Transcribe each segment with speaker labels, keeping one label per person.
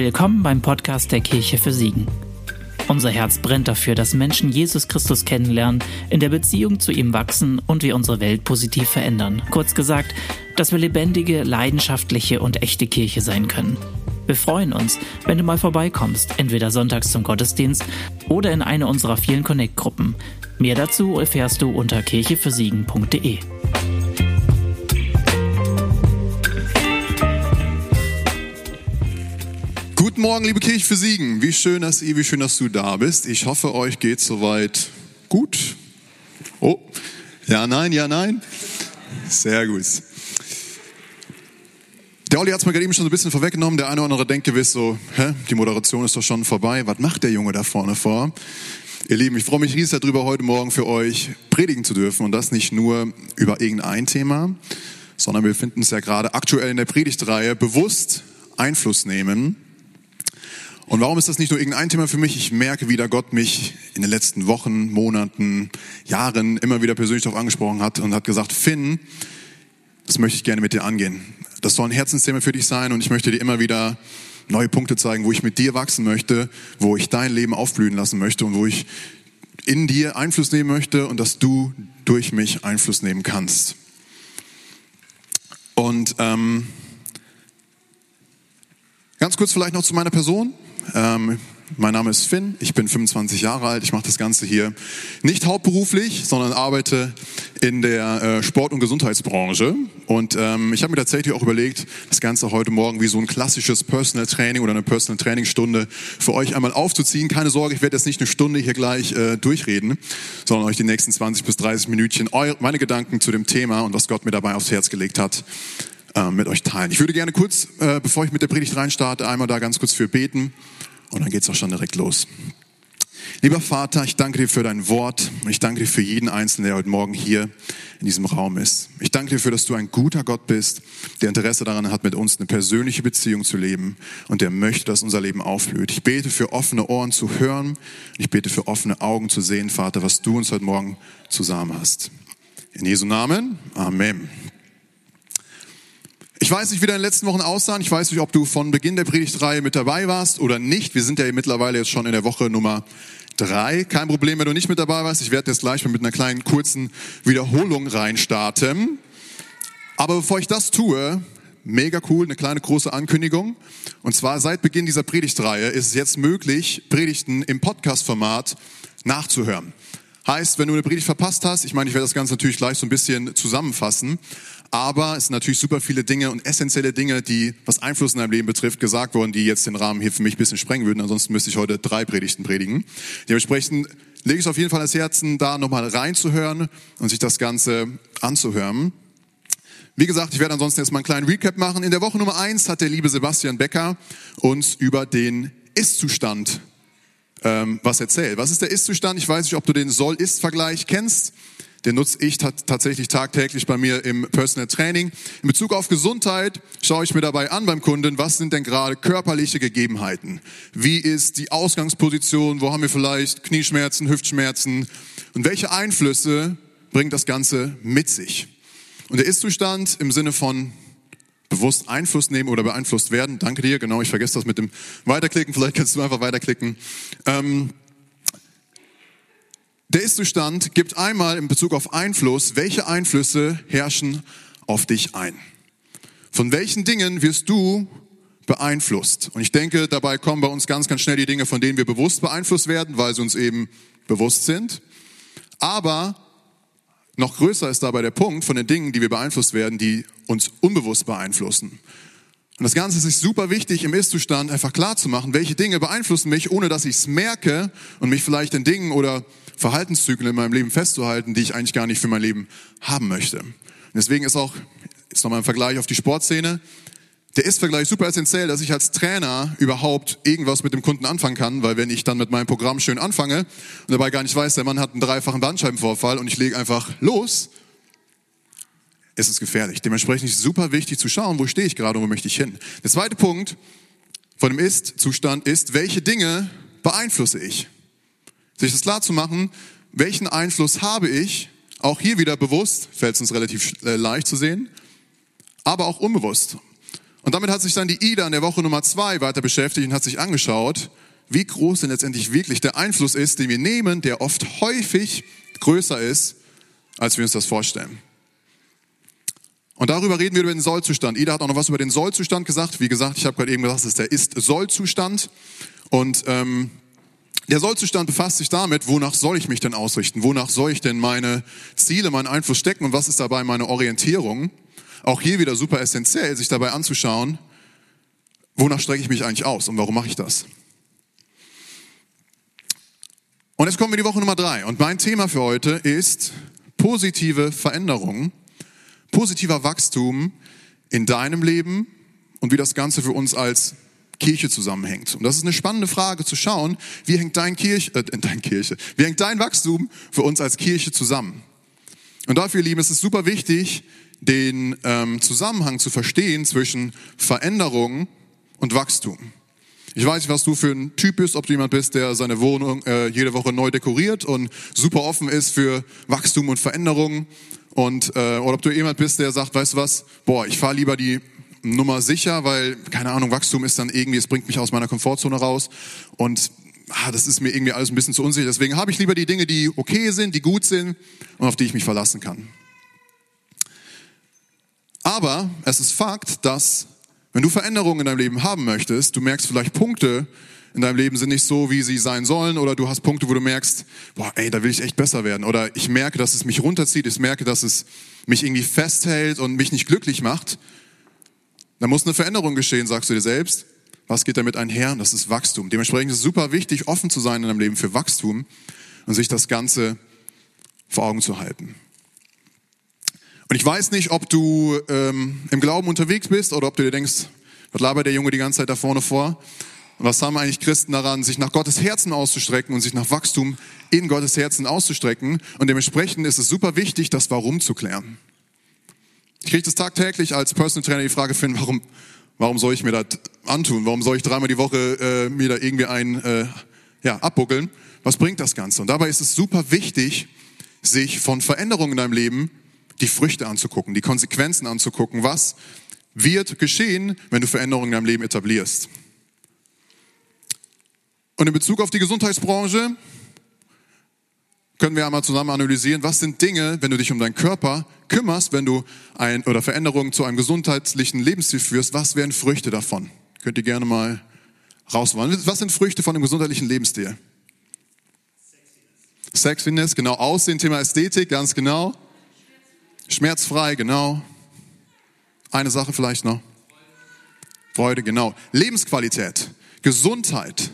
Speaker 1: Willkommen beim Podcast der Kirche für Siegen. Unser Herz brennt dafür, dass Menschen Jesus Christus kennenlernen, in der Beziehung zu ihm wachsen und wir unsere Welt positiv verändern. Kurz gesagt, dass wir lebendige, leidenschaftliche und echte Kirche sein können. Wir freuen uns, wenn du mal vorbeikommst, entweder sonntags zum Gottesdienst oder in eine unserer vielen Connect-Gruppen. Mehr dazu erfährst du unter kirchefürsiegen.de.
Speaker 2: Guten Morgen, liebe Kirche für Siegen. Wie schön, dass ihr, wie schön, dass du da bist. Ich hoffe, euch geht soweit gut. Oh, ja, nein, ja, nein. Sehr gut. Der Olli hat es mir gerade eben schon so ein bisschen vorweggenommen. Der eine oder andere denkt gewiss so, hä, die Moderation ist doch schon vorbei. Was macht der Junge da vorne vor? Ihr Lieben, ich freue mich riesig darüber, heute Morgen für euch predigen zu dürfen. Und das nicht nur über irgendein Thema, sondern wir finden es ja gerade aktuell in der Predigtreihe bewusst Einfluss nehmen. Und warum ist das nicht nur irgendein Thema für mich? Ich merke, wie da Gott mich in den letzten Wochen, Monaten, Jahren immer wieder persönlich darauf angesprochen hat und hat gesagt, Finn, das möchte ich gerne mit dir angehen. Das soll ein Herzensthema für dich sein und ich möchte dir immer wieder neue Punkte zeigen, wo ich mit dir wachsen möchte, wo ich dein Leben aufblühen lassen möchte und wo ich in dir Einfluss nehmen möchte und dass du durch mich Einfluss nehmen kannst. Und ähm, ganz kurz vielleicht noch zu meiner Person. Ähm, mein Name ist Finn, ich bin 25 Jahre alt, ich mache das Ganze hier nicht hauptberuflich, sondern arbeite in der äh, Sport- und Gesundheitsbranche. Und ähm, ich habe mir tatsächlich auch überlegt, das Ganze heute Morgen wie so ein klassisches Personal Training oder eine Personal Training Stunde für euch einmal aufzuziehen. Keine Sorge, ich werde jetzt nicht eine Stunde hier gleich äh, durchreden, sondern euch die nächsten 20 bis 30 Minütchen meine Gedanken zu dem Thema und was Gott mir dabei aufs Herz gelegt hat, äh, mit euch teilen. Ich würde gerne kurz, äh, bevor ich mit der Predigt reinstarte, einmal da ganz kurz für beten. Und dann geht's auch schon direkt los. Lieber Vater, ich danke dir für dein Wort und ich danke dir für jeden Einzelnen, der heute Morgen hier in diesem Raum ist. Ich danke dir dafür, dass du ein guter Gott bist, der Interesse daran hat, mit uns eine persönliche Beziehung zu leben und der möchte, dass unser Leben aufblüht. Ich bete für offene Ohren zu hören. Ich bete für offene Augen zu sehen, Vater, was du uns heute Morgen zusammen hast. In Jesu Namen. Amen. Ich weiß nicht, wie deine letzten Wochen aussahen. Ich weiß nicht, ob du von Beginn der Predigtreihe mit dabei warst oder nicht. Wir sind ja mittlerweile jetzt schon in der Woche Nummer drei. Kein Problem, wenn du nicht mit dabei warst. Ich werde jetzt gleich mal mit einer kleinen kurzen Wiederholung reinstarten. Aber bevor ich das tue, mega cool, eine kleine große Ankündigung. Und zwar seit Beginn dieser Predigtreihe ist es jetzt möglich, Predigten im Podcast-Format nachzuhören. Heißt, wenn du eine Predigt verpasst hast, ich meine, ich werde das Ganze natürlich gleich so ein bisschen zusammenfassen, aber es sind natürlich super viele Dinge und essentielle Dinge, die, was Einfluss in deinem Leben betrifft, gesagt worden, die jetzt den Rahmen hier für mich ein bisschen sprengen würden. Ansonsten müsste ich heute drei Predigten predigen. Dementsprechend lege ich es auf jeden Fall als Herzen, da nochmal reinzuhören und sich das Ganze anzuhören. Wie gesagt, ich werde ansonsten jetzt mal einen kleinen Recap machen. In der Woche Nummer eins hat der liebe Sebastian Becker uns über den Ist-Zustand ähm, was erzählt. Was ist der Ist-Zustand? Ich weiß nicht, ob du den Soll-Ist-Vergleich kennst. Den nutze ich tatsächlich tagtäglich bei mir im Personal Training. In Bezug auf Gesundheit schaue ich mir dabei an beim Kunden, was sind denn gerade körperliche Gegebenheiten? Wie ist die Ausgangsposition? Wo haben wir vielleicht Knieschmerzen, Hüftschmerzen? Und welche Einflüsse bringt das Ganze mit sich? Und der Ist-Zustand im Sinne von bewusst Einfluss nehmen oder beeinflusst werden. Danke dir, genau, ich vergesse das mit dem Weiterklicken, vielleicht kannst du einfach weiterklicken. Ähm, der Ist-Zustand gibt einmal in Bezug auf Einfluss, welche Einflüsse herrschen auf dich ein. Von welchen Dingen wirst du beeinflusst? Und ich denke, dabei kommen bei uns ganz, ganz schnell die Dinge, von denen wir bewusst beeinflusst werden, weil sie uns eben bewusst sind. Aber noch größer ist dabei der Punkt von den Dingen, die wir beeinflusst werden, die uns unbewusst beeinflussen. Und das Ganze ist sich super wichtig, im Ist-Zustand einfach klar zu machen, welche Dinge beeinflussen mich, ohne dass ich es merke und mich vielleicht in Dingen oder Verhaltenszyklen in meinem Leben festzuhalten, die ich eigentlich gar nicht für mein Leben haben möchte. Und deswegen ist auch, jetzt nochmal ein Vergleich auf die Sportszene, der Ist-Vergleich super essentiell, dass ich als Trainer überhaupt irgendwas mit dem Kunden anfangen kann, weil wenn ich dann mit meinem Programm schön anfange und dabei gar nicht weiß, der Mann hat einen dreifachen Bandscheibenvorfall und ich lege einfach los, ist es gefährlich. Dementsprechend ist es super wichtig zu schauen, wo stehe ich gerade und wo möchte ich hin. Der zweite Punkt von dem Ist-Zustand ist, welche Dinge beeinflusse ich? Sich das klar zu machen, welchen Einfluss habe ich, auch hier wieder bewusst, fällt es uns relativ äh, leicht zu sehen, aber auch unbewusst. Und damit hat sich dann die Ida in der Woche Nummer zwei weiter beschäftigt und hat sich angeschaut, wie groß denn letztendlich wirklich der Einfluss ist, den wir nehmen, der oft häufig größer ist, als wir uns das vorstellen. Und darüber reden wir über den Sollzustand. Ida hat auch noch was über den Sollzustand gesagt. Wie gesagt, ich habe gerade eben gesagt, das ist der Ist-Sollzustand. Und ähm, der Sollzustand befasst sich damit, wonach soll ich mich denn ausrichten? Wonach soll ich denn meine Ziele, meinen Einfluss stecken und was ist dabei meine Orientierung? Auch hier wieder super essentiell, sich dabei anzuschauen, wonach strecke ich mich eigentlich aus und warum mache ich das? Und jetzt kommen wir die Woche Nummer drei. Und mein Thema für heute ist positive Veränderungen positiver Wachstum in deinem Leben und wie das Ganze für uns als Kirche zusammenhängt. Und das ist eine spannende Frage zu schauen, wie hängt dein Kirche, äh, dein Kirche, wie hängt dein Wachstum für uns als Kirche zusammen? Und dafür, Lieben, ist es super wichtig, den ähm, Zusammenhang zu verstehen zwischen Veränderung und Wachstum. Ich weiß nicht, was du für ein Typ bist, ob du jemand bist, der seine Wohnung äh, jede Woche neu dekoriert und super offen ist für Wachstum und Veränderung. Und, äh, oder ob du jemand bist, der sagt, weißt du was, boah, ich fahre lieber die Nummer sicher, weil, keine Ahnung, Wachstum ist dann irgendwie, es bringt mich aus meiner Komfortzone raus und ah, das ist mir irgendwie alles ein bisschen zu unsicher. Deswegen habe ich lieber die Dinge, die okay sind, die gut sind und auf die ich mich verlassen kann. Aber es ist Fakt, dass wenn du Veränderungen in deinem Leben haben möchtest, du merkst vielleicht Punkte, in deinem Leben sind nicht so, wie sie sein sollen, oder du hast Punkte, wo du merkst, boah, ey, da will ich echt besser werden, oder ich merke, dass es mich runterzieht, ich merke, dass es mich irgendwie festhält und mich nicht glücklich macht, dann muss eine Veränderung geschehen, sagst du dir selbst. Was geht damit einher? Das ist Wachstum. Dementsprechend ist es super wichtig, offen zu sein in deinem Leben für Wachstum und sich das Ganze vor Augen zu halten. Und ich weiß nicht, ob du ähm, im Glauben unterwegs bist oder ob du dir denkst, was labert der Junge die ganze Zeit da vorne vor? Und was haben eigentlich Christen daran, sich nach Gottes Herzen auszustrecken und sich nach Wachstum in Gottes Herzen auszustrecken? Und dementsprechend ist es super wichtig, das Warum zu klären. Ich kriege das tagtäglich als Personal Trainer die Frage, Finn, warum, warum soll ich mir das antun? Warum soll ich dreimal die Woche äh, mir da irgendwie ein äh, ja, abbuckeln? Was bringt das Ganze? Und dabei ist es super wichtig, sich von Veränderungen in deinem Leben die Früchte anzugucken, die Konsequenzen anzugucken. Was wird geschehen, wenn du Veränderungen in deinem Leben etablierst? Und in Bezug auf die Gesundheitsbranche können wir einmal zusammen analysieren, was sind Dinge, wenn du dich um deinen Körper kümmerst, wenn du ein oder Veränderungen zu einem gesundheitlichen Lebensstil führst, was wären Früchte davon? Könnt ihr gerne mal rauswollen. Was sind Früchte von einem gesundheitlichen Lebensstil? Sexiness, Sexiness genau. Aussehen, Thema Ästhetik, ganz genau. Schmerzfrei, genau. Eine Sache vielleicht noch. Freude, genau. Lebensqualität, Gesundheit,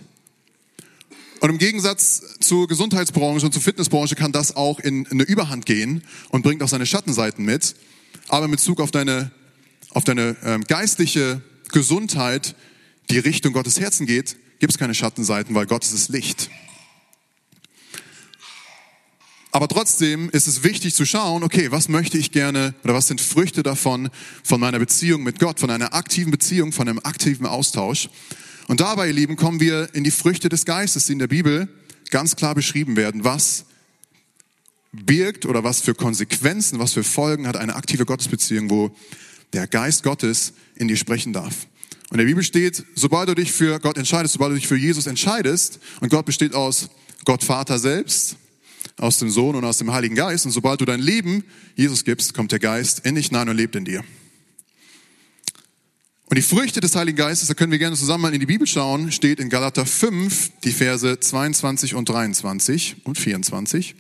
Speaker 2: und im Gegensatz zur Gesundheitsbranche und zur Fitnessbranche kann das auch in eine Überhand gehen und bringt auch seine Schattenseiten mit. Aber mit Bezug auf deine, auf deine ähm, geistliche Gesundheit, die Richtung Gottes Herzen geht, gibt es keine Schattenseiten, weil Gott ist das Licht. Aber trotzdem ist es wichtig zu schauen, okay, was möchte ich gerne oder was sind Früchte davon, von meiner Beziehung mit Gott, von einer aktiven Beziehung, von einem aktiven Austausch. Und dabei, ihr Lieben, kommen wir in die Früchte des Geistes, die in der Bibel ganz klar beschrieben werden. Was birgt oder was für Konsequenzen, was für Folgen hat eine aktive Gottesbeziehung, wo der Geist Gottes in dir sprechen darf. Und in der Bibel steht, sobald du dich für Gott entscheidest, sobald du dich für Jesus entscheidest, und Gott besteht aus Gott Vater selbst, aus dem Sohn und aus dem Heiligen Geist, und sobald du dein Leben Jesus gibst, kommt der Geist in dich hinein und lebt in dir. Und die Früchte des Heiligen Geistes, da können wir gerne zusammen mal in die Bibel schauen, steht in Galater 5, die Verse 22 und 23 und 24.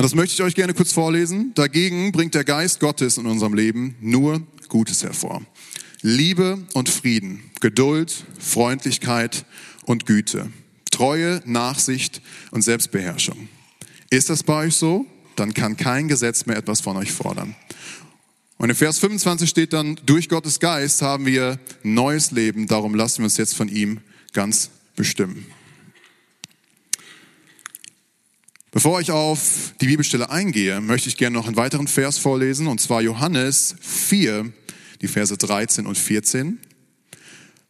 Speaker 2: Und das möchte ich euch gerne kurz vorlesen. Dagegen bringt der Geist Gottes in unserem Leben nur Gutes hervor. Liebe und Frieden, Geduld, Freundlichkeit und Güte, Treue, Nachsicht und Selbstbeherrschung. Ist das bei euch so? Dann kann kein Gesetz mehr etwas von euch fordern. Und in Vers 25 steht dann, durch Gottes Geist haben wir neues Leben, darum lassen wir uns jetzt von ihm ganz bestimmen. Bevor ich auf die Bibelstelle eingehe, möchte ich gerne noch einen weiteren Vers vorlesen, und zwar Johannes 4, die Verse 13 und 14.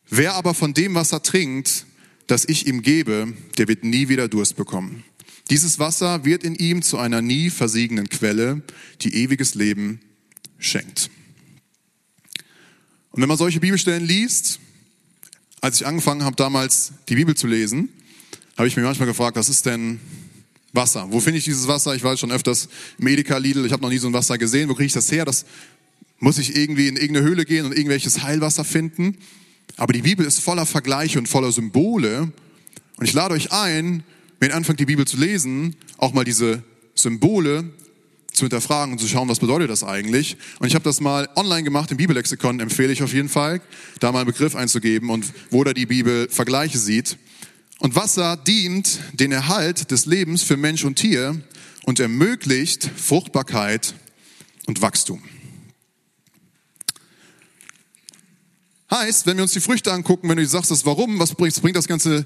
Speaker 2: Wer aber von dem Wasser trinkt, das ich ihm gebe, der wird nie wieder Durst bekommen. Dieses Wasser wird in ihm zu einer nie versiegenden Quelle, die ewiges Leben schenkt. Und wenn man solche Bibelstellen liest, als ich angefangen habe damals die Bibel zu lesen, habe ich mir manchmal gefragt, was ist denn Wasser? Wo finde ich dieses Wasser? Ich war schon öfters im Edeka Lidl, ich habe noch nie so ein Wasser gesehen. Wo kriege ich das her? Das muss ich irgendwie in irgendeine Höhle gehen und irgendwelches Heilwasser finden. Aber die Bibel ist voller Vergleiche und voller Symbole. Und ich lade euch ein, wenn ihr anfangt, die Bibel zu lesen, auch mal diese Symbole zu hinterfragen und zu schauen, was bedeutet das eigentlich. Und ich habe das mal online gemacht im Bibellexikon, empfehle ich auf jeden Fall, da mal einen Begriff einzugeben und wo da die Bibel Vergleiche sieht. Und Wasser dient den Erhalt des Lebens für Mensch und Tier und ermöglicht Fruchtbarkeit und Wachstum. Heißt, wenn wir uns die Früchte angucken, wenn du sagst, das warum, was bringt, bringt das Ganze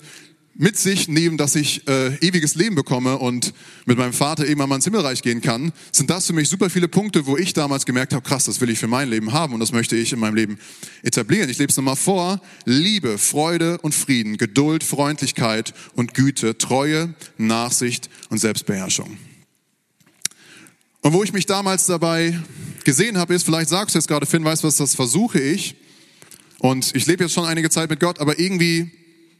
Speaker 2: mit sich nehmen, dass ich äh, ewiges Leben bekomme und mit meinem Vater irgendwann mal ins Himmelreich gehen kann, sind das für mich super viele Punkte, wo ich damals gemerkt habe, krass, das will ich für mein Leben haben und das möchte ich in meinem Leben etablieren. Ich lebe es nochmal vor. Liebe, Freude und Frieden, Geduld, Freundlichkeit und Güte, Treue, Nachsicht und Selbstbeherrschung. Und wo ich mich damals dabei gesehen habe, ist, vielleicht sagst du jetzt gerade, Finn, weißt du was, das versuche ich. Und ich lebe jetzt schon einige Zeit mit Gott, aber irgendwie,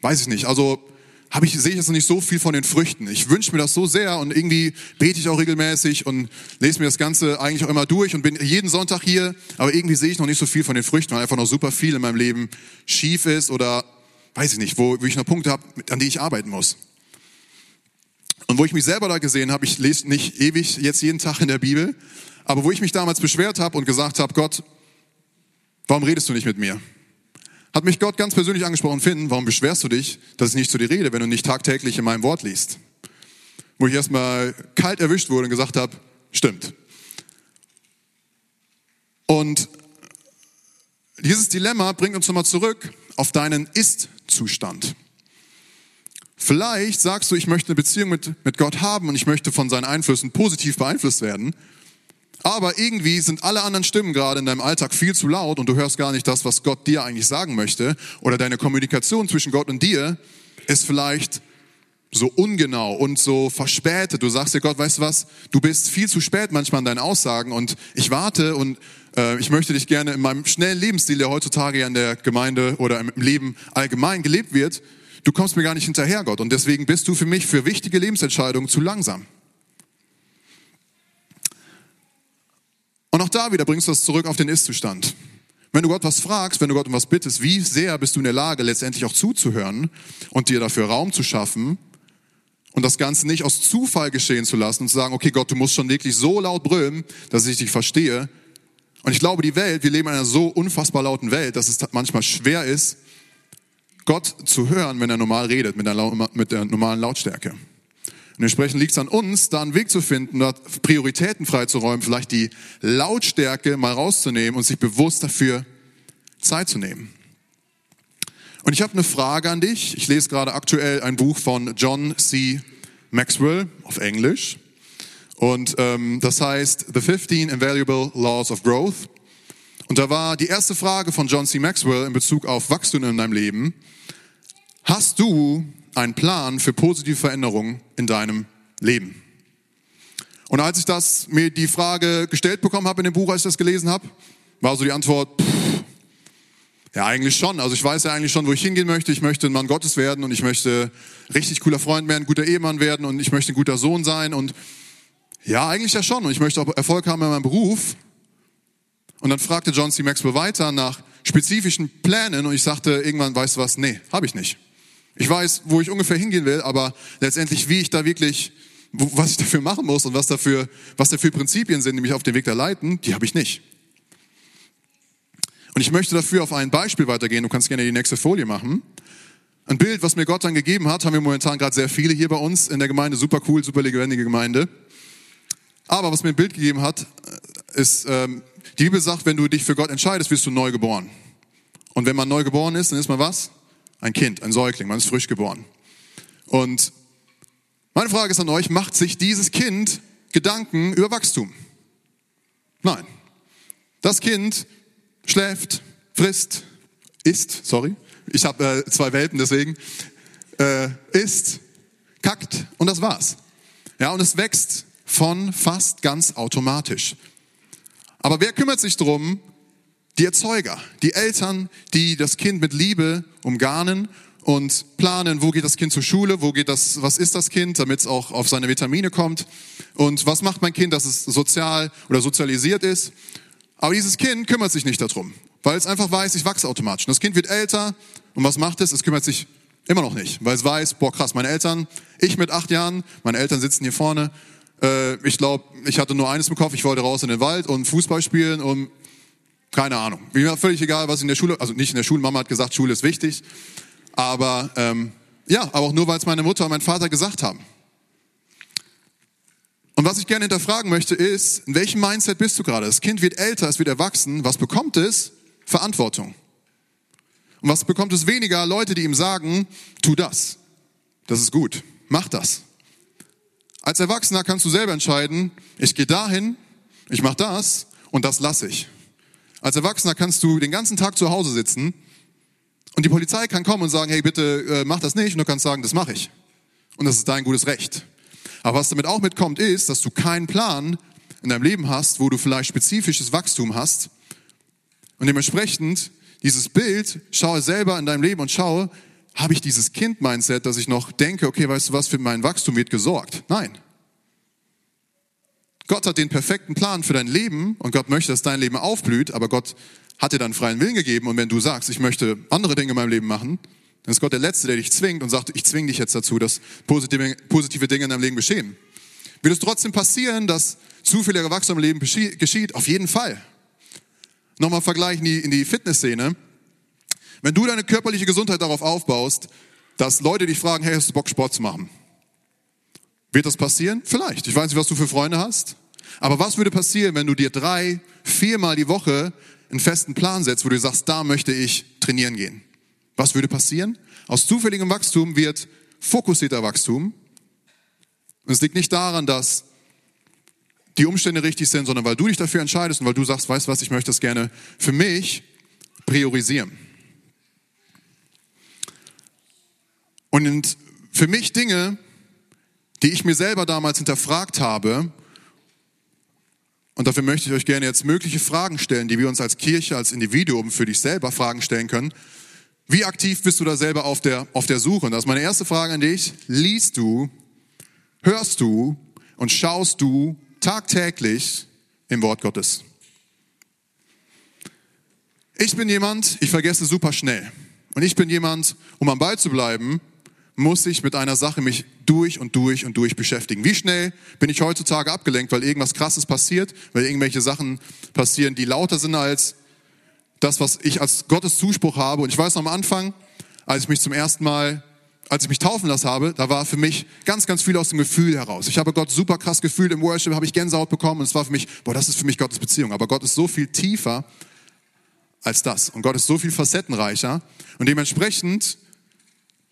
Speaker 2: weiß ich nicht, also habe ich, sehe ich jetzt noch nicht so viel von den Früchten. Ich wünsche mir das so sehr und irgendwie bete ich auch regelmäßig und lese mir das Ganze eigentlich auch immer durch und bin jeden Sonntag hier, aber irgendwie sehe ich noch nicht so viel von den Früchten, weil einfach noch super viel in meinem Leben schief ist oder weiß ich nicht, wo, wo ich noch Punkte habe, an die ich arbeiten muss. Und wo ich mich selber da gesehen habe, ich lese nicht ewig jetzt jeden Tag in der Bibel, aber wo ich mich damals beschwert habe und gesagt habe, Gott, warum redest du nicht mit mir? Hat mich Gott ganz persönlich angesprochen, Finn, warum beschwerst du dich, dass ich nicht zu dir rede, wenn du nicht tagtäglich in meinem Wort liest? Wo ich erstmal kalt erwischt wurde und gesagt habe, stimmt. Und dieses Dilemma bringt uns nochmal zurück auf deinen Ist-Zustand. Vielleicht sagst du, ich möchte eine Beziehung mit, mit Gott haben und ich möchte von seinen Einflüssen positiv beeinflusst werden. Aber irgendwie sind alle anderen Stimmen gerade in deinem Alltag viel zu laut und du hörst gar nicht das, was Gott dir eigentlich sagen möchte. Oder deine Kommunikation zwischen Gott und dir ist vielleicht so ungenau und so verspätet. Du sagst dir Gott, weißt du was, du bist viel zu spät manchmal an deinen Aussagen und ich warte und äh, ich möchte dich gerne in meinem schnellen Lebensstil, der heutzutage ja in der Gemeinde oder im Leben allgemein gelebt wird, du kommst mir gar nicht hinterher, Gott. Und deswegen bist du für mich für wichtige Lebensentscheidungen zu langsam. Und auch da wieder bringst du das zurück auf den Ist-Zustand. Wenn du Gott was fragst, wenn du Gott um was bittest, wie sehr bist du in der Lage, letztendlich auch zuzuhören und dir dafür Raum zu schaffen und das Ganze nicht aus Zufall geschehen zu lassen und zu sagen, okay Gott, du musst schon wirklich so laut brüllen, dass ich dich verstehe. Und ich glaube, die Welt, wir leben in einer so unfassbar lauten Welt, dass es manchmal schwer ist, Gott zu hören, wenn er normal redet, mit der, mit der normalen Lautstärke. Und entsprechend liegt es an uns, da einen Weg zu finden, da Prioritäten freizuräumen, vielleicht die Lautstärke mal rauszunehmen und sich bewusst dafür Zeit zu nehmen. Und ich habe eine Frage an dich. Ich lese gerade aktuell ein Buch von John C. Maxwell auf Englisch. Und ähm, das heißt The 15 Invaluable Laws of Growth. Und da war die erste Frage von John C. Maxwell in Bezug auf Wachstum in deinem Leben. Hast du einen Plan für positive Veränderungen in deinem Leben. Und als ich das mir die Frage gestellt bekommen habe in dem Buch, als ich das gelesen habe, war so die Antwort, pff, ja eigentlich schon. Also ich weiß ja eigentlich schon, wo ich hingehen möchte. Ich möchte ein Mann Gottes werden und ich möchte richtig cooler Freund werden, guter Ehemann werden und ich möchte ein guter Sohn sein und ja, eigentlich ja schon. Und ich möchte auch Erfolg haben in meinem Beruf. Und dann fragte John C. Maxwell weiter nach spezifischen Plänen und ich sagte irgendwann, weißt du was, nee, habe ich nicht. Ich weiß, wo ich ungefähr hingehen will, aber letztendlich, wie ich da wirklich, was ich dafür machen muss und was dafür, was dafür Prinzipien sind, die mich auf den Weg da leiten, die habe ich nicht. Und ich möchte dafür auf ein Beispiel weitergehen. Du kannst gerne die nächste Folie machen. Ein Bild, was mir Gott dann gegeben hat, haben wir momentan gerade sehr viele hier bei uns in der Gemeinde. Super cool, super lebendige Gemeinde. Aber was mir ein Bild gegeben hat, ist, ähm, die Bibel sagt, wenn du dich für Gott entscheidest, wirst du neu geboren. Und wenn man neu geboren ist, dann ist man was? Ein Kind, ein Säugling, man ist frisch geboren. Und meine Frage ist an euch, macht sich dieses Kind Gedanken über Wachstum? Nein. Das Kind schläft, frisst, isst, sorry, ich habe äh, zwei Welten deswegen, äh, isst, kackt und das war's. Ja, und es wächst von fast ganz automatisch. Aber wer kümmert sich darum, Die Erzeuger, die Eltern, die das Kind mit Liebe umgarnen und planen, wo geht das Kind zur Schule, wo geht das, was ist das Kind, damit es auch auf seine Vitamine kommt und was macht mein Kind, dass es sozial oder sozialisiert ist. Aber dieses Kind kümmert sich nicht darum, weil es einfach weiß, ich wachse automatisch. Und das Kind wird älter und was macht es? Es kümmert sich immer noch nicht, weil es weiß, boah krass, meine Eltern, ich mit acht Jahren, meine Eltern sitzen hier vorne, äh, ich glaube, ich hatte nur eines im Kopf, ich wollte raus in den Wald und Fußball spielen und keine Ahnung. Mir war völlig egal, was in der Schule, also nicht in der Schule, Mama hat gesagt, Schule ist wichtig, aber ähm, ja, aber auch nur, weil es meine Mutter und mein Vater gesagt haben. Und was ich gerne hinterfragen möchte ist, in welchem Mindset bist du gerade? Das Kind wird älter, es wird erwachsen. Was bekommt es? Verantwortung. Und was bekommt es weniger? Leute, die ihm sagen, tu das. Das ist gut. Mach das. Als Erwachsener kannst du selber entscheiden, ich gehe dahin, ich mache das und das lasse ich. Als Erwachsener kannst du den ganzen Tag zu Hause sitzen und die Polizei kann kommen und sagen, hey, bitte äh, mach das nicht. Und du kannst sagen, das mache ich. Und das ist dein gutes Recht. Aber was damit auch mitkommt, ist, dass du keinen Plan in deinem Leben hast, wo du vielleicht spezifisches Wachstum hast. Und dementsprechend dieses Bild, schaue selber in deinem Leben und schaue, habe ich dieses Kind-Mindset, dass ich noch denke, okay, weißt du was, für mein Wachstum wird gesorgt. Nein. Gott hat den perfekten Plan für dein Leben und Gott möchte, dass dein Leben aufblüht, aber Gott hat dir dann freien Willen gegeben und wenn du sagst, ich möchte andere Dinge in meinem Leben machen, dann ist Gott der Letzte, der dich zwingt und sagt, ich zwinge dich jetzt dazu, dass positive, positive Dinge in deinem Leben geschehen. Wird es trotzdem passieren, dass zufälliger Wachstum im Leben geschieht? Auf jeden Fall. Nochmal vergleichen in die Fitnessszene. Wenn du deine körperliche Gesundheit darauf aufbaust, dass Leute dich fragen, hey, hast du Bock, Sport zu machen? Wird das passieren? Vielleicht. Ich weiß nicht, was du für Freunde hast. Aber was würde passieren, wenn du dir drei, viermal die Woche einen festen Plan setzt, wo du sagst, da möchte ich trainieren gehen? Was würde passieren? Aus zufälligem Wachstum wird fokussierter Wachstum. Und es liegt nicht daran, dass die Umstände richtig sind, sondern weil du dich dafür entscheidest und weil du sagst, weißt was, ich möchte das gerne für mich priorisieren. Und für mich Dinge, die ich mir selber damals hinterfragt habe, und dafür möchte ich euch gerne jetzt mögliche Fragen stellen, die wir uns als Kirche, als Individuum für dich selber Fragen stellen können. Wie aktiv bist du da selber auf der, auf der Suche? Und das ist meine erste Frage an dich. Liest du, hörst du und schaust du tagtäglich im Wort Gottes? Ich bin jemand, ich vergesse super schnell. Und ich bin jemand, um am Ball zu bleiben, muss ich mit einer Sache mich durch und durch und durch beschäftigen. Wie schnell bin ich heutzutage abgelenkt, weil irgendwas Krasses passiert, weil irgendwelche Sachen passieren, die lauter sind als das, was ich als Gottes Zuspruch habe. Und ich weiß noch am Anfang, als ich mich zum ersten Mal, als ich mich taufen lassen habe, da war für mich ganz, ganz viel aus dem Gefühl heraus. Ich habe Gott super krass gefühlt im Worship, habe ich Gänsehaut bekommen und es war für mich, boah, das ist für mich Gottes Beziehung. Aber Gott ist so viel tiefer als das. Und Gott ist so viel facettenreicher. Und dementsprechend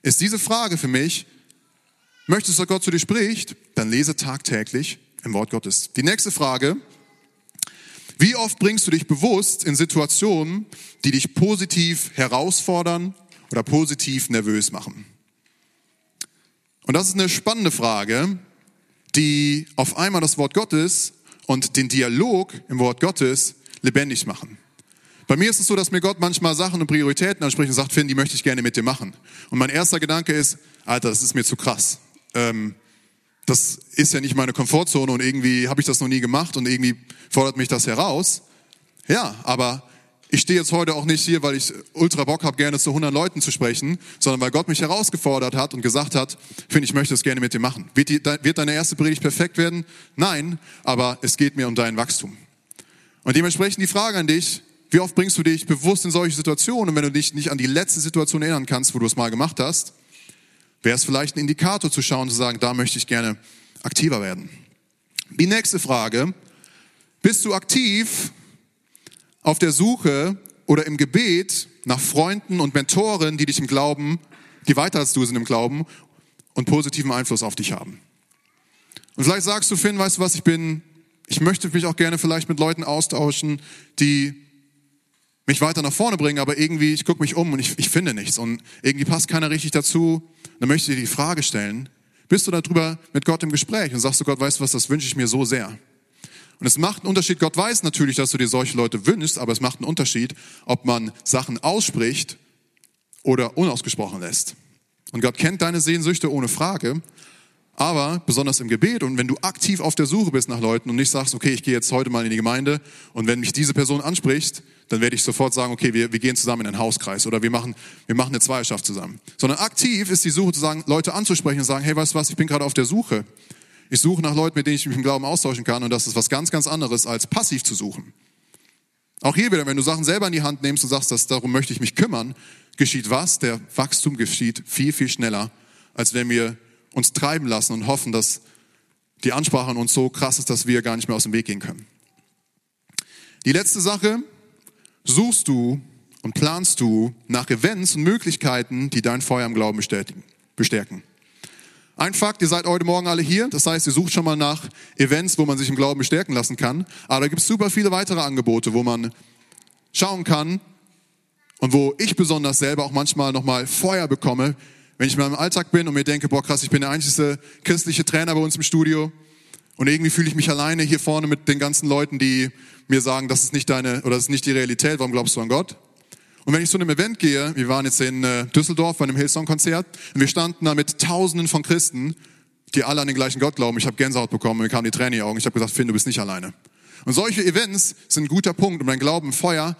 Speaker 2: ist diese Frage für mich, möchtest du, dass Gott zu dir spricht? Dann lese tagtäglich im Wort Gottes. Die nächste Frage, wie oft bringst du dich bewusst in Situationen, die dich positiv herausfordern oder positiv nervös machen? Und das ist eine spannende Frage, die auf einmal das Wort Gottes und den Dialog im Wort Gottes lebendig machen. Bei mir ist es so, dass mir Gott manchmal Sachen und Prioritäten anspricht und sagt, Finn, die möchte ich gerne mit dir machen. Und mein erster Gedanke ist, Alter, das ist mir zu krass. Ähm, das ist ja nicht meine Komfortzone und irgendwie habe ich das noch nie gemacht und irgendwie fordert mich das heraus. Ja, aber ich stehe jetzt heute auch nicht hier, weil ich ultra Bock habe, gerne zu 100 Leuten zu sprechen, sondern weil Gott mich herausgefordert hat und gesagt hat, Finn, ich möchte das gerne mit dir machen. Wird, die, wird deine erste Predigt perfekt werden? Nein, aber es geht mir um dein Wachstum. Und dementsprechend die Frage an dich, wie oft bringst du dich bewusst in solche Situationen und wenn du dich nicht an die letzte Situation erinnern kannst, wo du es mal gemacht hast, wäre es vielleicht ein Indikator zu schauen, zu sagen, da möchte ich gerne aktiver werden. Die nächste Frage, bist du aktiv auf der Suche oder im Gebet nach Freunden und Mentoren, die dich im Glauben, die weiter als du sind im Glauben und positiven Einfluss auf dich haben? Und vielleicht sagst du, Finn, weißt du was, ich bin, ich möchte mich auch gerne vielleicht mit Leuten austauschen, die mich weiter nach vorne bringen, aber irgendwie, ich gucke mich um und ich, ich finde nichts und irgendwie passt keiner richtig dazu. Dann möchte ich dir die Frage stellen, bist du darüber mit Gott im Gespräch und sagst du Gott, weißt du was, das wünsche ich mir so sehr. Und es macht einen Unterschied. Gott weiß natürlich, dass du dir solche Leute wünschst, aber es macht einen Unterschied, ob man Sachen ausspricht oder unausgesprochen lässt. Und Gott kennt deine Sehnsüchte ohne Frage. Aber besonders im Gebet und wenn du aktiv auf der Suche bist nach Leuten und nicht sagst, okay, ich gehe jetzt heute mal in die Gemeinde und wenn mich diese Person anspricht, dann werde ich sofort sagen, okay, wir, wir gehen zusammen in einen Hauskreis oder wir machen, wir machen eine Zweierschaft zusammen. Sondern aktiv ist die Suche zu sagen, Leute anzusprechen und sagen, hey, weißt du was, ich bin gerade auf der Suche. Ich suche nach Leuten, mit denen ich mich im Glauben austauschen kann und das ist was ganz, ganz anderes als passiv zu suchen. Auch hier wieder, wenn du Sachen selber in die Hand nimmst und sagst, dass darum möchte ich mich kümmern, geschieht was? Der Wachstum geschieht viel, viel schneller, als wenn wir uns treiben lassen und hoffen, dass die Ansprache an uns so krass ist, dass wir gar nicht mehr aus dem Weg gehen können. Die letzte Sache, suchst du und planst du nach Events und Möglichkeiten, die dein Feuer im Glauben bestärken. Ein Fakt, ihr seid heute Morgen alle hier, das heißt, ihr sucht schon mal nach Events, wo man sich im Glauben bestärken lassen kann. Aber da gibt es super viele weitere Angebote, wo man schauen kann und wo ich besonders selber auch manchmal nochmal Feuer bekomme, wenn ich mal im Alltag bin und mir denke, boah krass, ich bin der einzige christliche Trainer bei uns im Studio und irgendwie fühle ich mich alleine hier vorne mit den ganzen Leuten, die mir sagen, das ist nicht deine oder das ist nicht die Realität, warum glaubst du an Gott? Und wenn ich zu einem Event gehe, wir waren jetzt in äh, Düsseldorf bei einem Hillsong-Konzert und wir standen da mit Tausenden von Christen, die alle an den gleichen Gott glauben. Ich habe Gänsehaut bekommen, mir kamen die Tränen in die Augen. Ich habe gesagt, Finn, du bist nicht alleine. Und solche Events sind ein guter Punkt, um dein Glauben Feuer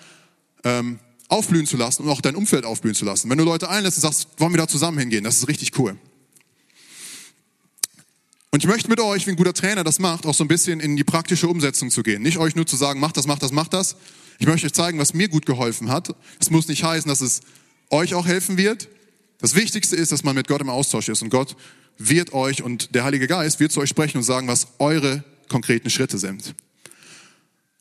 Speaker 2: ähm, aufblühen zu lassen und auch dein Umfeld aufblühen zu lassen. Wenn du Leute einlässt und sagst, wollen wir da zusammen hingehen, das ist richtig cool. Und ich möchte mit euch, wie ein guter Trainer das macht, auch so ein bisschen in die praktische Umsetzung zu gehen. Nicht euch nur zu sagen, mach das, mach das, mach das, ich möchte euch zeigen, was mir gut geholfen hat. Es muss nicht heißen, dass es euch auch helfen wird. Das Wichtigste ist, dass man mit Gott im Austausch ist und Gott wird euch und der Heilige Geist wird zu euch sprechen und sagen, was eure konkreten Schritte sind.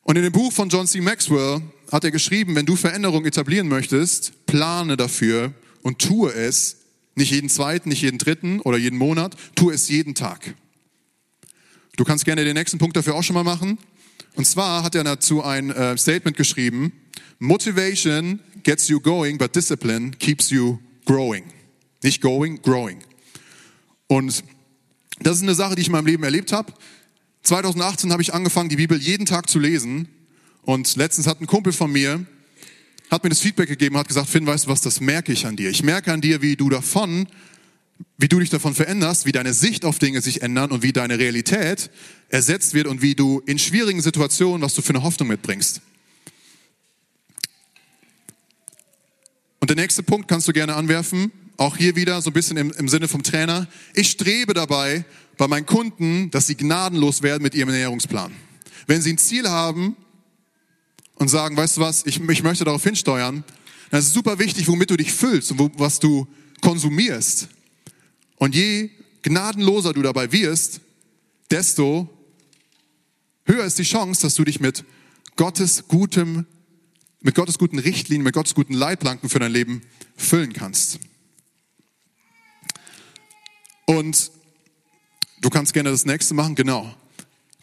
Speaker 2: Und in dem Buch von John C. Maxwell hat er geschrieben, wenn du Veränderung etablieren möchtest, plane dafür und tue es nicht jeden zweiten, nicht jeden dritten oder jeden Monat, tue es jeden Tag. Du kannst gerne den nächsten Punkt dafür auch schon mal machen. Und zwar hat er dazu ein äh, Statement geschrieben, Motivation gets you going, but discipline keeps you growing. Nicht going, growing. Und das ist eine Sache, die ich in meinem Leben erlebt habe. 2018 habe ich angefangen, die Bibel jeden Tag zu lesen. Und letztens hat ein Kumpel von mir, hat mir das Feedback gegeben, hat gesagt, Finn, weißt du was, das merke ich an dir. Ich merke an dir, wie du davon wie du dich davon veränderst, wie deine Sicht auf Dinge sich ändern und wie deine Realität ersetzt wird und wie du in schwierigen Situationen, was du für eine Hoffnung mitbringst. Und der nächste Punkt kannst du gerne anwerfen, auch hier wieder so ein bisschen im, im Sinne vom Trainer. Ich strebe dabei bei meinen Kunden, dass sie gnadenlos werden mit ihrem Ernährungsplan. Wenn sie ein Ziel haben und sagen, weißt du was, ich, ich möchte darauf hinsteuern, dann ist super wichtig, womit du dich füllst und wo, was du konsumierst. Und je gnadenloser du dabei wirst, desto höher ist die Chance, dass du dich mit Gottes gutem, mit Gottes guten Richtlinien, mit Gottes guten Leitplanken für dein Leben füllen kannst. Und du kannst gerne das nächste machen, genau.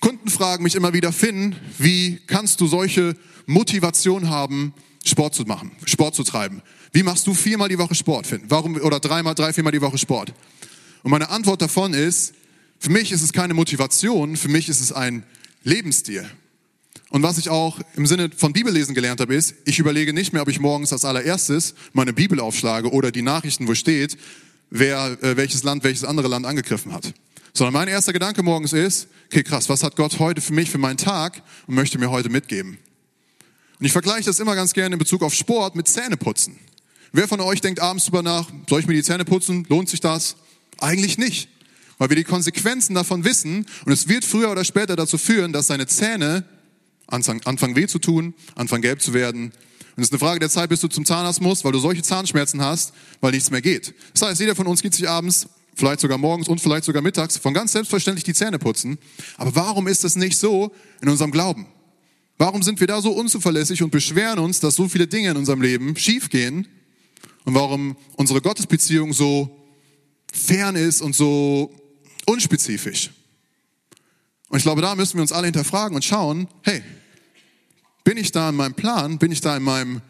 Speaker 2: Kunden fragen mich immer wieder, Finn, wie kannst du solche Motivation haben, Sport zu machen, Sport zu treiben? Wie machst du viermal die Woche Sport, Finn? Warum, oder dreimal, drei, viermal die Woche Sport? Und meine Antwort davon ist, für mich ist es keine Motivation, für mich ist es ein Lebensstil. Und was ich auch im Sinne von Bibellesen gelernt habe, ist, ich überlege nicht mehr, ob ich morgens als allererstes meine Bibel aufschlage oder die Nachrichten, wo steht, wer äh, welches Land, welches andere Land angegriffen hat. Sondern mein erster Gedanke morgens ist, okay, krass, was hat Gott heute für mich, für meinen Tag und möchte mir heute mitgeben? Und ich vergleiche das immer ganz gerne in Bezug auf Sport mit Zähneputzen. Wer von euch denkt abends drüber nach, soll ich mir die Zähne putzen? Lohnt sich das? Eigentlich nicht, weil wir die Konsequenzen davon wissen und es wird früher oder später dazu führen, dass seine Zähne anfangen weh zu tun, anfangen gelb zu werden. Und es ist eine Frage der Zeit, bis du zum Zahnarzt musst, weil du solche Zahnschmerzen hast, weil nichts mehr geht. Das heißt, jeder von uns geht sich abends, vielleicht sogar morgens und vielleicht sogar mittags, von ganz selbstverständlich die Zähne putzen. Aber warum ist das nicht so in unserem Glauben? Warum sind wir da so unzuverlässig und beschweren uns, dass so viele Dinge in unserem Leben schiefgehen? Und warum unsere Gottesbeziehung so fern ist und so unspezifisch. Und ich glaube, da müssen wir uns alle hinterfragen und schauen, hey, bin ich da in meinem Plan, bin ich da in meinem,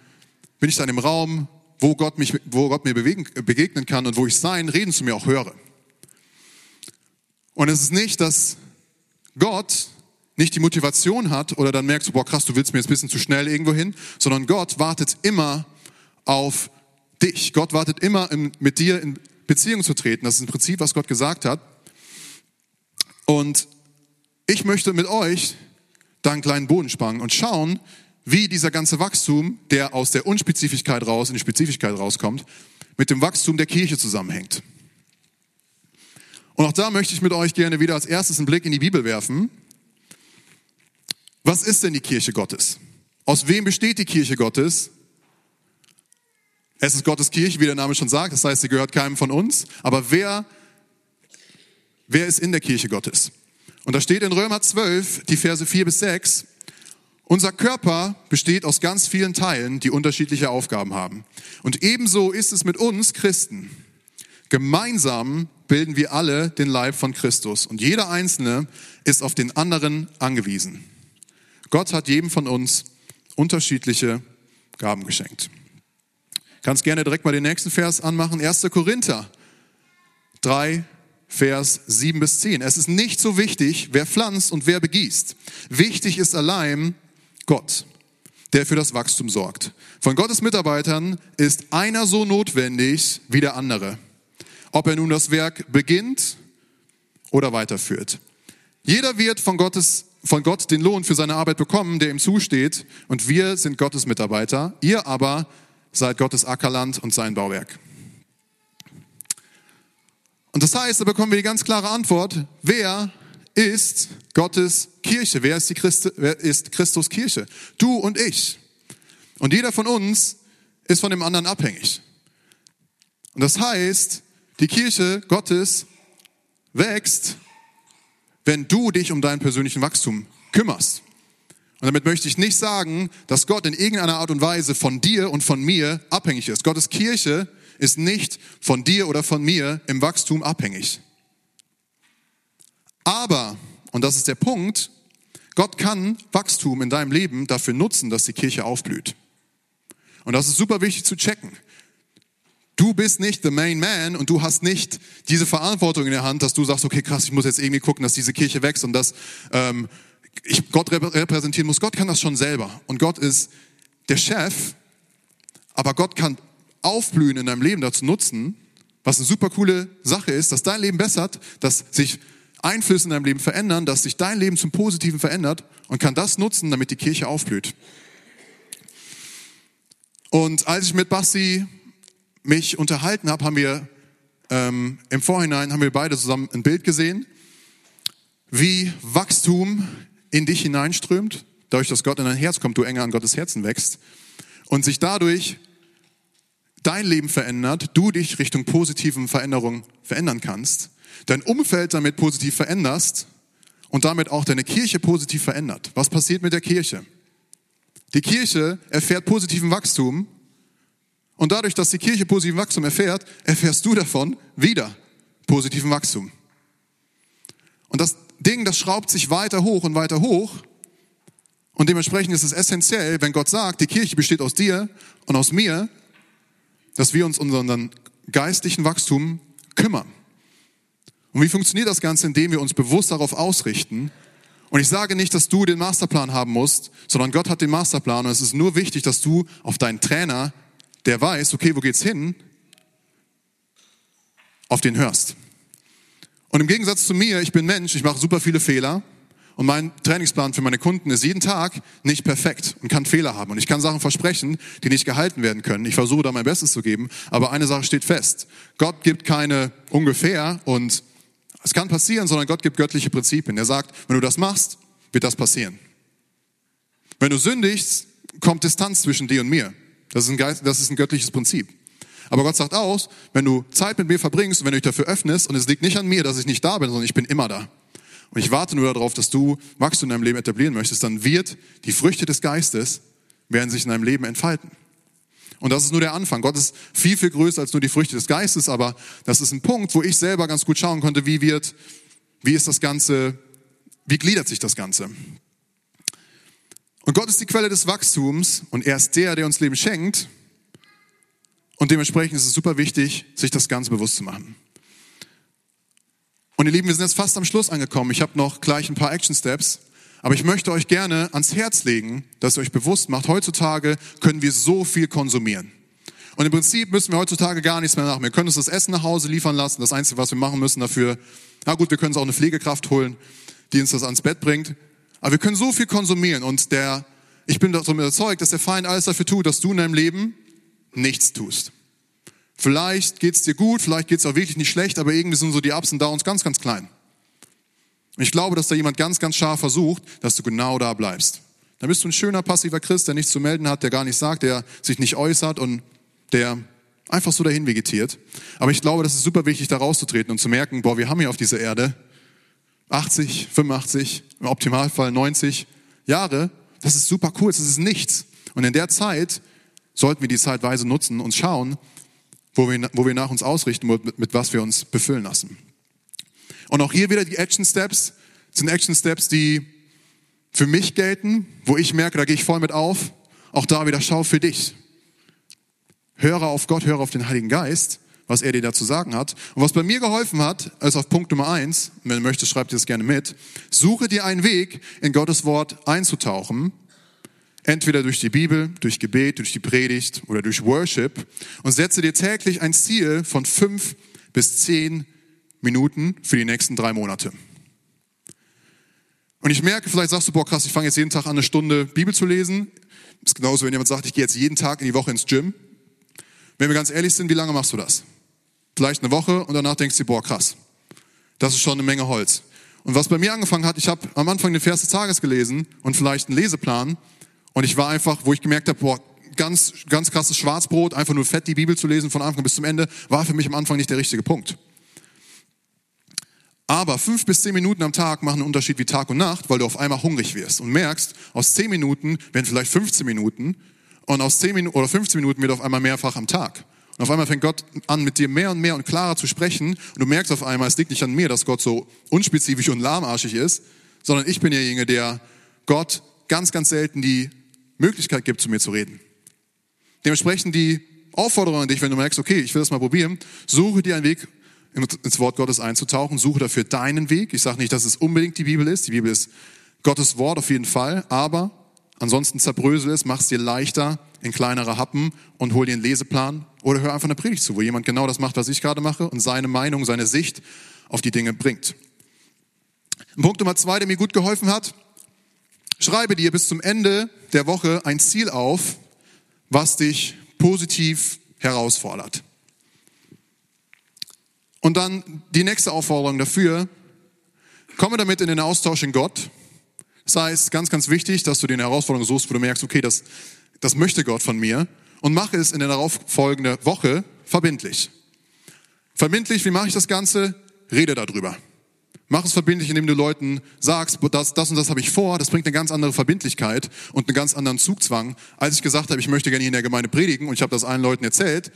Speaker 2: bin ich da in dem Raum, wo Gott mich, wo Gott mir bewegen, begegnen kann und wo ich sein Reden zu mir auch höre. Und es ist nicht, dass Gott nicht die Motivation hat oder dann merkst du, boah krass, du willst mir jetzt ein bisschen zu schnell irgendwo hin, sondern Gott wartet immer auf dich. Gott wartet immer in, mit dir in Beziehung zu treten. Das ist im Prinzip, was Gott gesagt hat. Und ich möchte mit euch da einen kleinen Boden spannen und schauen, wie dieser ganze Wachstum, der aus der Unspezifischkeit raus in die Spezifischkeit rauskommt, mit dem Wachstum der Kirche zusammenhängt. Und auch da möchte ich mit euch gerne wieder als erstes einen Blick in die Bibel werfen. Was ist denn die Kirche Gottes? Aus wem besteht die Kirche Gottes? Es ist Gottes Kirche, wie der Name schon sagt, das heißt, sie gehört keinem von uns. Aber wer, wer ist in der Kirche Gottes? Und da steht in Römer 12, die Verse 4 bis 6, unser Körper besteht aus ganz vielen Teilen, die unterschiedliche Aufgaben haben. Und ebenso ist es mit uns Christen. Gemeinsam bilden wir alle den Leib von Christus und jeder Einzelne ist auf den anderen angewiesen. Gott hat jedem von uns unterschiedliche Gaben geschenkt. Kannst gerne direkt mal den nächsten Vers anmachen. 1. Korinther 3, Vers 7 bis 10. Es ist nicht so wichtig, wer pflanzt und wer begießt. Wichtig ist allein Gott, der für das Wachstum sorgt. Von Gottes Mitarbeitern ist einer so notwendig wie der andere. Ob er nun das Werk beginnt oder weiterführt. Jeder wird von Gottes von Gott den Lohn für seine Arbeit bekommen, der ihm zusteht. Und wir sind Gottes Mitarbeiter. Ihr aber seid Gottes Ackerland und sein Bauwerk. Und das heißt, da bekommen wir die ganz klare Antwort, wer ist Gottes Kirche? Wer ist, die Christi, wer ist Christus Kirche? Du und ich. Und jeder von uns ist von dem anderen abhängig. Und das heißt, die Kirche Gottes wächst wenn du dich um deinen persönlichen Wachstum kümmerst. Und damit möchte ich nicht sagen, dass Gott in irgendeiner Art und Weise von dir und von mir abhängig ist. Gottes Kirche ist nicht von dir oder von mir im Wachstum abhängig. Aber, und das ist der Punkt, Gott kann Wachstum in deinem Leben dafür nutzen, dass die Kirche aufblüht. Und das ist super wichtig zu checken. Du bist nicht the main man und du hast nicht diese Verantwortung in der Hand, dass du sagst, okay, krass, ich muss jetzt irgendwie gucken, dass diese Kirche wächst und dass ähm, ich Gott repräsentieren muss. Gott kann das schon selber und Gott ist der Chef, aber Gott kann aufblühen in deinem Leben dazu nutzen, was eine super coole Sache ist, dass dein Leben bessert, dass sich Einflüsse in deinem Leben verändern, dass sich dein Leben zum Positiven verändert und kann das nutzen, damit die Kirche aufblüht. Und als ich mit Basti mich unterhalten habe, haben wir ähm, im Vorhinein haben wir beide zusammen ein Bild gesehen, wie Wachstum in dich hineinströmt, dadurch, dass Gott in dein Herz kommt, du enger an Gottes Herzen wächst und sich dadurch dein Leben verändert, du dich Richtung positiven Veränderungen verändern kannst, dein Umfeld damit positiv veränderst und damit auch deine Kirche positiv verändert. Was passiert mit der Kirche? Die Kirche erfährt positiven Wachstum und dadurch, dass die Kirche positiven Wachstum erfährt, erfährst du davon wieder positiven Wachstum. Und das Ding, das schraubt sich weiter hoch und weiter hoch. Und dementsprechend ist es essentiell, wenn Gott sagt, die Kirche besteht aus dir und aus mir, dass wir uns unseren geistlichen Wachstum kümmern. Und wie funktioniert das Ganze, indem wir uns bewusst darauf ausrichten? Und ich sage nicht, dass du den Masterplan haben musst, sondern Gott hat den Masterplan und es ist nur wichtig, dass du auf deinen Trainer der weiß, okay, wo geht's hin? Auf den hörst. Und im Gegensatz zu mir, ich bin Mensch, ich mache super viele Fehler und mein Trainingsplan für meine Kunden ist jeden Tag nicht perfekt und kann Fehler haben. Und ich kann Sachen versprechen, die nicht gehalten werden können. Ich versuche da mein Bestes zu geben, aber eine Sache steht fest. Gott gibt keine ungefähr und es kann passieren, sondern Gott gibt göttliche Prinzipien. Er sagt, wenn du das machst, wird das passieren. Wenn du sündigst, kommt Distanz zwischen dir und mir. Das ist ein, Geist, das ist ein göttliches Prinzip. Aber Gott sagt aus, wenn du Zeit mit mir verbringst und wenn du dich dafür öffnest, und es liegt nicht an mir, dass ich nicht da bin, sondern ich bin immer da. Und ich warte nur darauf, dass du Wachstum in deinem Leben etablieren möchtest, dann wird die Früchte des Geistes werden sich in deinem Leben entfalten. Und das ist nur der Anfang. Gott ist viel, viel größer als nur die Früchte des Geistes, aber das ist ein Punkt, wo ich selber ganz gut schauen konnte, wie wird, wie ist das Ganze, wie gliedert sich das Ganze. Und Gott ist die Quelle des Wachstums und er ist der, der uns Leben schenkt. Und dementsprechend ist es super wichtig, sich das Ganze bewusst zu machen. Und ihr Lieben, wir sind jetzt fast am Schluss angekommen. Ich habe noch gleich ein paar Action Steps. Aber ich möchte euch gerne ans Herz legen, dass ihr euch bewusst macht, heutzutage können wir so viel konsumieren. Und im Prinzip müssen wir heutzutage gar nichts mehr machen. Wir können uns das Essen nach Hause liefern lassen. Das Einzige, was wir machen müssen dafür, na gut, wir können uns auch eine Pflegekraft holen, die uns das ans Bett bringt. Aber wir können so viel konsumieren und der, ich bin davon überzeugt, dass der Feind alles dafür tut, dass du in deinem Leben nichts tust. Vielleicht geht's dir gut, vielleicht geht's auch wirklich nicht schlecht, aber irgendwie sind so die Ups und Downs ganz, ganz klein. Und ich glaube, dass da jemand ganz, ganz scharf versucht, dass du genau da bleibst. Dann bist du ein schöner, passiver Christ, der nichts zu melden hat, der gar nichts sagt, der sich nicht äußert und der einfach so dahin vegetiert. Aber ich glaube, das ist super wichtig, da rauszutreten und zu merken, boah, wir haben hier auf dieser Erde 80, 85, im Optimalfall 90 Jahre. Das ist super kurz, das ist nichts. Und in der Zeit sollten wir die Zeitweise nutzen und schauen, wo wir, wo wir nach uns ausrichten, mit, mit was wir uns befüllen lassen. Und auch hier wieder die Action Steps sind Action Steps, die für mich gelten, wo ich merke, da gehe ich voll mit auf. Auch da wieder schau für dich. Höre auf Gott, höre auf den Heiligen Geist, was er dir dazu sagen hat. Und was bei mir geholfen hat, ist auf Punkt Nummer eins, wenn du möchtest, schreib dir das gerne mit, suche dir einen Weg, in Gottes Wort einzutauchen, entweder durch die Bibel, durch Gebet, durch die Predigt oder durch Worship und setze dir täglich ein Ziel von fünf bis zehn Minuten für die nächsten drei Monate. Und ich merke, vielleicht sagst du, boah krass, ich fange jetzt jeden Tag an, eine Stunde Bibel zu lesen. Ist genauso, wenn jemand sagt, ich gehe jetzt jeden Tag in die Woche ins Gym. Wenn wir ganz ehrlich sind, wie lange machst du das? Vielleicht eine Woche und danach denkst du, boah krass, das ist schon eine Menge Holz. Und was bei mir angefangen hat, ich habe am Anfang den Vers des Tages gelesen und vielleicht einen Leseplan und ich war einfach, wo ich gemerkt habe, boah, ganz, ganz krasses Schwarzbrot, einfach nur fett die Bibel zu lesen von Anfang bis zum Ende, war für mich am Anfang nicht der richtige Punkt. Aber fünf bis zehn Minuten am Tag machen einen Unterschied wie Tag und Nacht, weil du auf einmal hungrig wirst und merkst, aus zehn Minuten werden vielleicht 15 Minuten und aus zehn Minuten oder 15 Minuten wird auf einmal mehrfach am Tag. Und auf einmal fängt Gott an, mit dir mehr und mehr und klarer zu sprechen. Und du merkst auf einmal, es liegt nicht an mir, dass Gott so unspezifisch und lahmarschig ist, sondern ich bin derjenige, der Gott ganz, ganz selten die Möglichkeit gibt, zu mir zu reden. Dementsprechend die Aufforderung an dich, wenn du merkst, okay, ich will das mal probieren, suche dir einen Weg, ins Wort Gottes einzutauchen. Suche dafür deinen Weg. Ich sage nicht, dass es unbedingt die Bibel ist. Die Bibel ist Gottes Wort auf jeden Fall. Aber ansonsten zerbrösel es, mach es dir leichter in kleinere Happen und hol dir einen Leseplan oder hör einfach eine Predigt zu, wo jemand genau das macht, was ich gerade mache und seine Meinung, seine Sicht auf die Dinge bringt. Punkt Nummer zwei, der mir gut geholfen hat. Schreibe dir bis zum Ende der Woche ein Ziel auf, was dich positiv herausfordert. Und dann die nächste Aufforderung dafür, komme damit in den Austausch in Gott. Das heißt, ganz, ganz wichtig, dass du den Herausforderungen suchst, wo du merkst, okay, das, das möchte Gott von mir und mache es in der darauffolgenden Woche verbindlich. Verbindlich, wie mache ich das Ganze? Rede darüber. Mach es verbindlich, indem du Leuten sagst, das, das und das habe ich vor. Das bringt eine ganz andere Verbindlichkeit und einen ganz anderen Zugzwang. Als ich gesagt habe, ich möchte gerne hier in der Gemeinde predigen und ich habe das allen Leuten erzählt,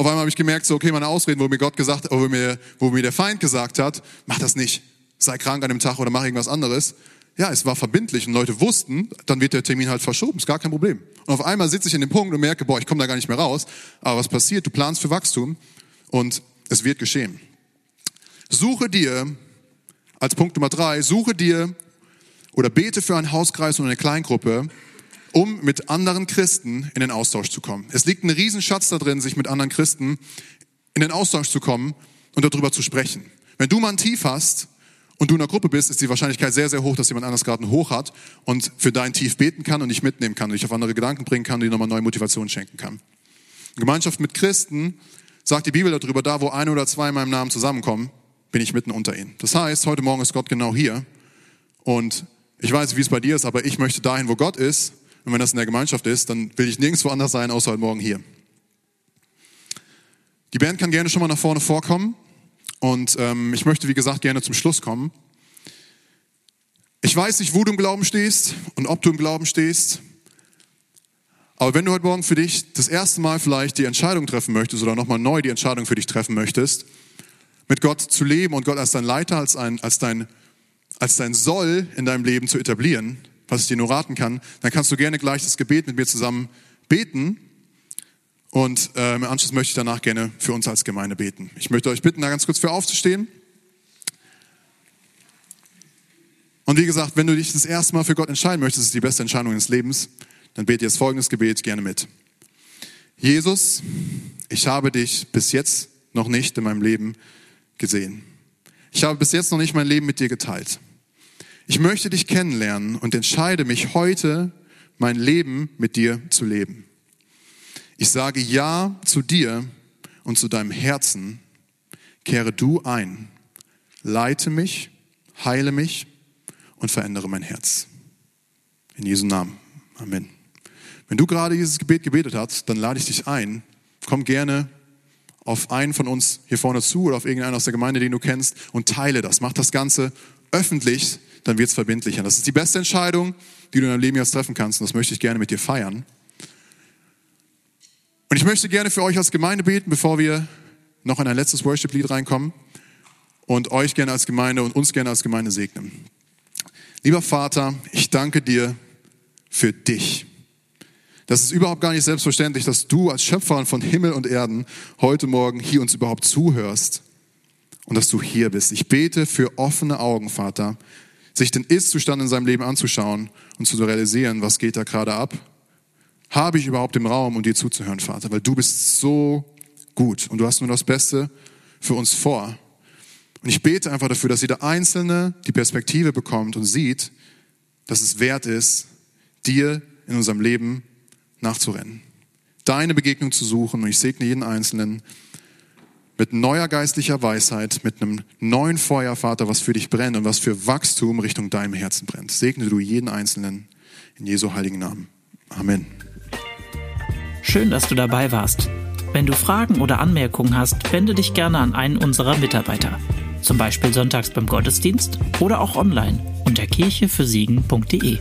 Speaker 2: auf einmal habe ich gemerkt, so, okay, meine Ausreden, wo mir Gott gesagt, wo mir, wo mir der Feind gesagt hat, mach das nicht, sei krank an dem Tag oder mach irgendwas anderes. Ja, es war verbindlich und Leute wussten, dann wird der Termin halt verschoben, ist gar kein Problem. Und auf einmal sitze ich in dem Punkt und merke, boah, ich komme da gar nicht mehr raus. Aber was passiert? Du planst für Wachstum und es wird geschehen. Suche dir, als Punkt Nummer drei, suche dir oder bete für einen Hauskreis und eine Kleingruppe, um mit anderen Christen in den Austausch zu kommen. Es liegt ein Riesenschatz da drin, sich mit anderen Christen in den Austausch zu kommen und darüber zu sprechen. Wenn du mal ein Tief hast und du in einer Gruppe bist, ist die Wahrscheinlichkeit sehr, sehr hoch, dass jemand anders gerade einen Hoch hat und für dein Tief beten kann und dich mitnehmen kann und dich auf andere Gedanken bringen kann und dir nochmal neue Motivation schenken kann. Gemeinschaft mit Christen sagt die Bibel darüber, da wo ein oder zwei in meinem Namen zusammenkommen, bin ich mitten unter ihnen. Das heißt, heute Morgen ist Gott genau hier und ich weiß, wie es bei dir ist, aber ich möchte dahin, wo Gott ist und wenn das in der Gemeinschaft ist, dann will ich nirgendwo anders sein, außer heute Morgen hier. Die Band kann gerne schon mal nach vorne vorkommen. Und ähm, ich möchte, wie gesagt, gerne zum Schluss kommen. Ich weiß nicht, wo du im Glauben stehst und ob du im Glauben stehst. Aber wenn du heute Morgen für dich das erste Mal vielleicht die Entscheidung treffen möchtest oder nochmal neu die Entscheidung für dich treffen möchtest, mit Gott zu leben und Gott als dein Leiter, als, ein, als, dein, als dein Soll in deinem Leben zu etablieren, was ich dir nur raten kann, dann kannst du gerne gleich das Gebet mit mir zusammen beten. Und äh, im Anschluss möchte ich danach gerne für uns als Gemeinde beten. Ich möchte euch bitten, da ganz kurz für aufzustehen. Und wie gesagt, wenn du dich das erste Mal für Gott entscheiden möchtest, ist die beste Entscheidung deines Lebens, dann bete jetzt folgendes Gebet gerne mit. Jesus, ich habe dich bis jetzt noch nicht in meinem Leben gesehen. Ich habe bis jetzt noch nicht mein Leben mit dir geteilt. Ich möchte dich kennenlernen und entscheide mich heute, mein Leben mit dir zu leben. Ich sage Ja zu dir und zu deinem Herzen. Kehre du ein. Leite mich, heile mich und verändere mein Herz. In Jesu Namen. Amen. Wenn du gerade dieses Gebet gebetet hast, dann lade ich dich ein. Komm gerne auf einen von uns hier vorne zu oder auf irgendeinen aus der Gemeinde, den du kennst und teile das. Mach das Ganze öffentlich, dann wird es verbindlicher. Das ist die beste Entscheidung, die du in deinem Leben jetzt treffen kannst und das möchte ich gerne mit dir feiern. Und ich möchte gerne für euch als Gemeinde beten, bevor wir noch in ein letztes Worship-Lied reinkommen und euch gerne als Gemeinde und uns gerne als Gemeinde segnen. Lieber Vater, ich danke dir für dich. Das ist überhaupt gar nicht selbstverständlich, dass du als Schöpfer von Himmel und Erden heute Morgen hier uns überhaupt zuhörst und dass du hier bist. Ich bete für offene Augen, Vater, sich den Ist-Zustand in seinem Leben anzuschauen und zu realisieren, was geht da gerade ab. Habe ich überhaupt den Raum, um dir zuzuhören, Vater? Weil du bist so gut und du hast nur das Beste für uns vor. Und ich bete einfach dafür, dass jeder Einzelne die Perspektive bekommt und sieht, dass es wert ist, dir in unserem Leben nachzurennen, deine Begegnung zu suchen. Und ich segne jeden Einzelnen mit neuer geistlicher Weisheit, mit einem neuen Feuer, Vater, was für dich brennt und was für Wachstum Richtung deinem Herzen brennt. Segne du jeden Einzelnen in Jesu heiligen Namen. Amen.
Speaker 1: Schön, dass du dabei warst. Wenn du Fragen oder Anmerkungen hast, wende dich gerne an einen unserer Mitarbeiter. Zum Beispiel sonntags beim Gottesdienst oder auch online unter kirchefürsiegen.de.